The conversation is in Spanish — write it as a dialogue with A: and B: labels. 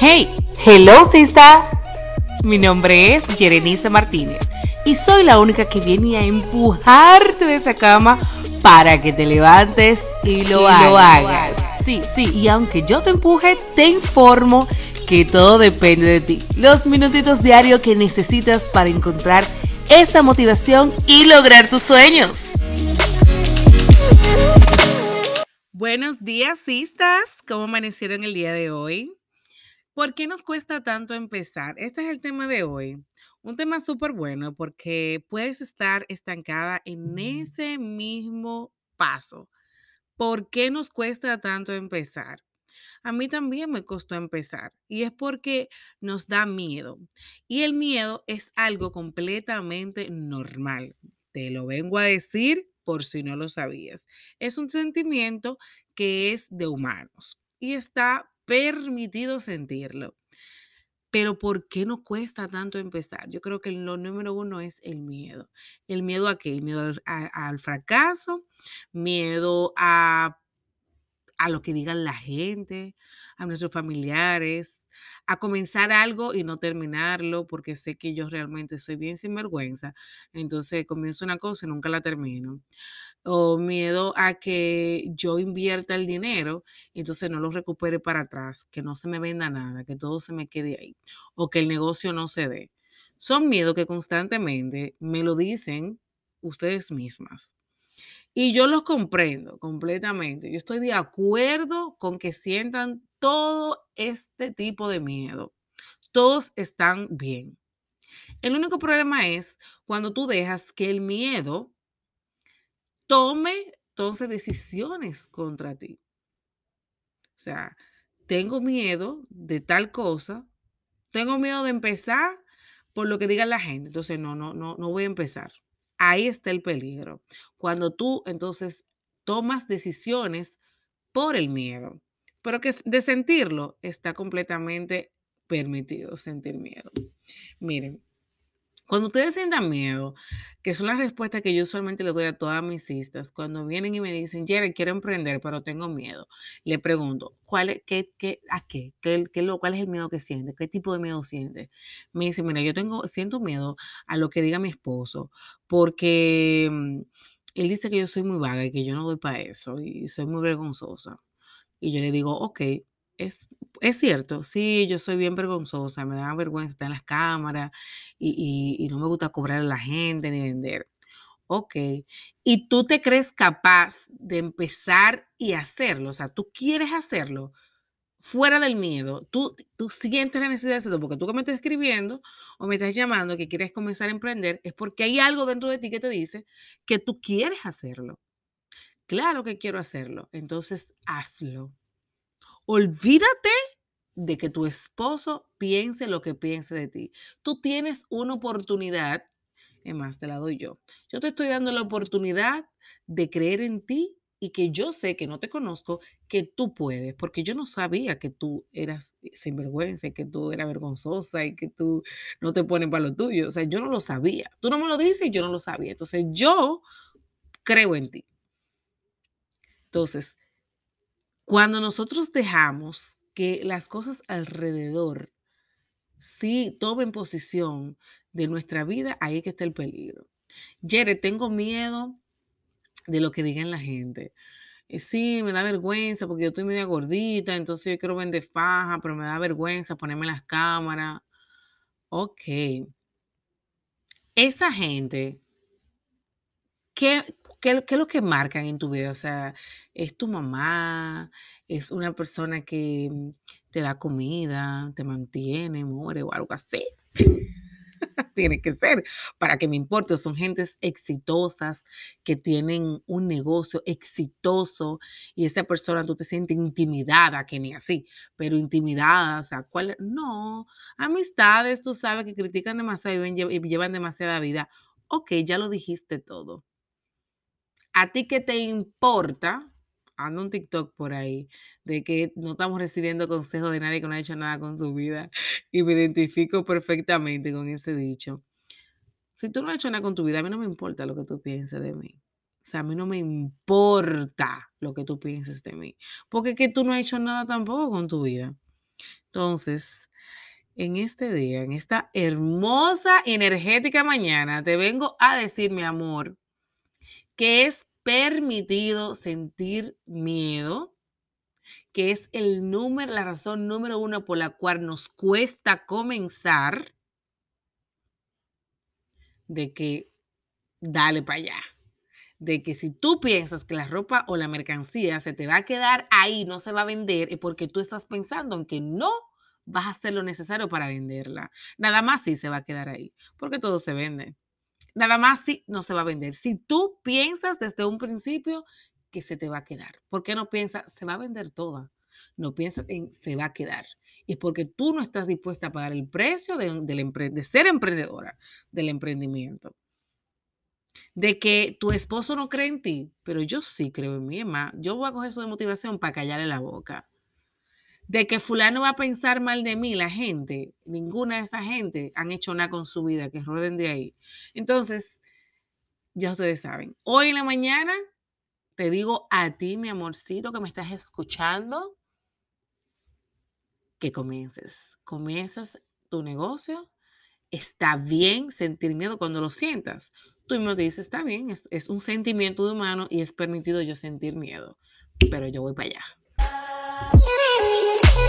A: Hey, hello, sista. Mi nombre es Jerenice Martínez y soy la única que viene a empujarte de esa cama para que te levantes y lo, hagas. Sí, sí, y aunque yo te empuje, te informo que todo depende de ti. Los minutitos diarios que necesitas para encontrar esa motivación y lograr tus sueños. Buenos días, cistas. ¿Cómo amanecieron el día de hoy? ¿Por qué nos cuesta tanto empezar? Este es el tema de hoy. Un tema súper bueno porque puedes estar estancada en ese mismo paso. ¿Por qué nos cuesta tanto empezar? A mí también me costó empezar y es porque nos da miedo. Y el miedo es algo completamente normal. Te lo vengo a decir por si no lo sabías. Es un sentimiento que es de humanos y está permitido sentirlo. Pero ¿por qué no cuesta tanto empezar? Yo creo que lo número uno es el miedo. ¿El miedo a qué? Miedo al fracaso, miedo a a lo que digan la gente, a nuestros familiares, a comenzar algo y no terminarlo, porque sé que yo realmente soy bien sinvergüenza. Entonces comienzo una cosa y nunca la termino. O miedo a que yo invierta el dinero y entonces no lo recupere para atrás, que no se me venda nada, que todo se me quede ahí, o que el negocio no se dé. Son miedos que constantemente me lo dicen ustedes mismas. Y yo los comprendo completamente. Yo estoy de acuerdo con que sientan todo este tipo de miedo. Todos están bien. El único problema es cuando tú dejas que el miedo tome entonces decisiones contra ti. O sea, tengo miedo de tal cosa, tengo miedo de empezar por lo que diga la gente. Entonces, no, no, no, no voy a empezar. Ahí está el peligro. Cuando tú entonces tomas decisiones por el miedo, pero que de sentirlo está completamente permitido sentir miedo. Miren, cuando ustedes sientan miedo, que son las respuestas que yo usualmente le doy a todas mis cistas, cuando vienen y me dicen, Jerry, quiero emprender, pero tengo miedo, le pregunto, ¿cuál es, qué, qué, ¿a qué? ¿Qué, qué lo, ¿Cuál es el miedo que siente? ¿Qué tipo de miedo siente? Me dice, mira, yo tengo, siento miedo a lo que diga mi esposo, porque mm, él dice que yo soy muy vaga y que yo no doy para eso y soy muy vergonzosa. Y yo le digo, ok, es, es cierto, sí, yo soy bien vergonzosa, me da vergüenza estar en las cámaras y, no me gusta cobrar a la gente ni vender. Ok, y tú te crees capaz de empezar y hacerlo, o sea, tú quieres hacerlo fuera del miedo, tú, tú sientes la necesidad de hacerlo porque tú que me estás escribiendo o me estás llamando que quieres comenzar a emprender, es porque hay algo dentro de ti que te dice que tú quieres hacerlo. Claro que quiero hacerlo, entonces hazlo. Olvídate de que tu esposo piense lo que piense de ti. Tú tienes una oportunidad, es más, te la doy yo. Yo te estoy dando la oportunidad de creer en ti y que yo sé que no te conozco, que tú puedes, porque yo no sabía que tú eras sinvergüenza, que tú eras vergonzosa y que tú no te pones para lo tuyo. O sea, yo no lo sabía. Tú no me lo dices y yo no lo sabía. Entonces, yo creo en ti. Entonces, cuando nosotros dejamos que las cosas alrededor sí tomen posición de nuestra vida, ahí que está el peligro. Jere, tengo miedo de lo que digan la gente. Eh, sí, me da vergüenza porque yo estoy media gordita, entonces yo quiero vender faja, pero me da vergüenza ponerme las cámaras. Ok. Esa gente, ¿qué, ¿Qué, es lo que marcan en tu vida? O sea, ¿es tu mamá? ¿Es una persona que mm, te da comida, te mantiene, muere o algo así? Tiene que ser para que me importe. Son gentes exitosas que tienen un negocio exitoso y esa persona tú te sientes intimidada, que ni así, pero intimidada, o sea, ¿cuál? No, amistades, tú sabes que critican demasiado y llevan demasiada vida. Ok, ya lo dijiste todo. ¿A ti qué te importa? Ando un TikTok por ahí de que no estamos recibiendo consejos de nadie que no ha hecho nada con su vida y me identifico perfectamente con ese dicho. Si tú no has hecho nada con tu vida, a mí no me importa lo que tú pienses de mí. O sea, a mí no me importa lo que tú pienses de mí. Porque es que tú no has hecho nada tampoco con tu vida. Entonces, en este día, en esta hermosa, energética mañana, te vengo a decir, mi amor, que es permitido sentir miedo, que es el número, la razón número uno por la cual nos cuesta comenzar, de que dale para allá. De que si tú piensas que la ropa o la mercancía se te va a quedar ahí, no se va a vender, es porque tú estás pensando en que no vas a hacer lo necesario para venderla. Nada más sí se va a quedar ahí, porque todo se vende. Nada más sí no se va a vender. Si tú piensas desde un principio que se te va a quedar, ¿por qué no piensas se va a vender toda? No piensas en se va a quedar. Y porque tú no estás dispuesta a pagar el precio de, ser emprendedora, del emprendimiento de que tu esposo no cree en ti, pero yo sí creo en mí, Emma. Yo voy a coger eso de motivación para callarle la boca. De que fulano va a pensar mal de mí, la gente, ninguna de esa gente han hecho nada con su vida, que rueden de ahí. Entonces, ya ustedes saben, hoy en la mañana te digo a ti, mi amorcito, que me estás escuchando, que comiences. Comienzas tu negocio. Está bien sentir miedo cuando lo sientas tú mismo dices, está bien, es, un sentimiento humano y es permitido yo sentir miedo, pero yo voy para allá.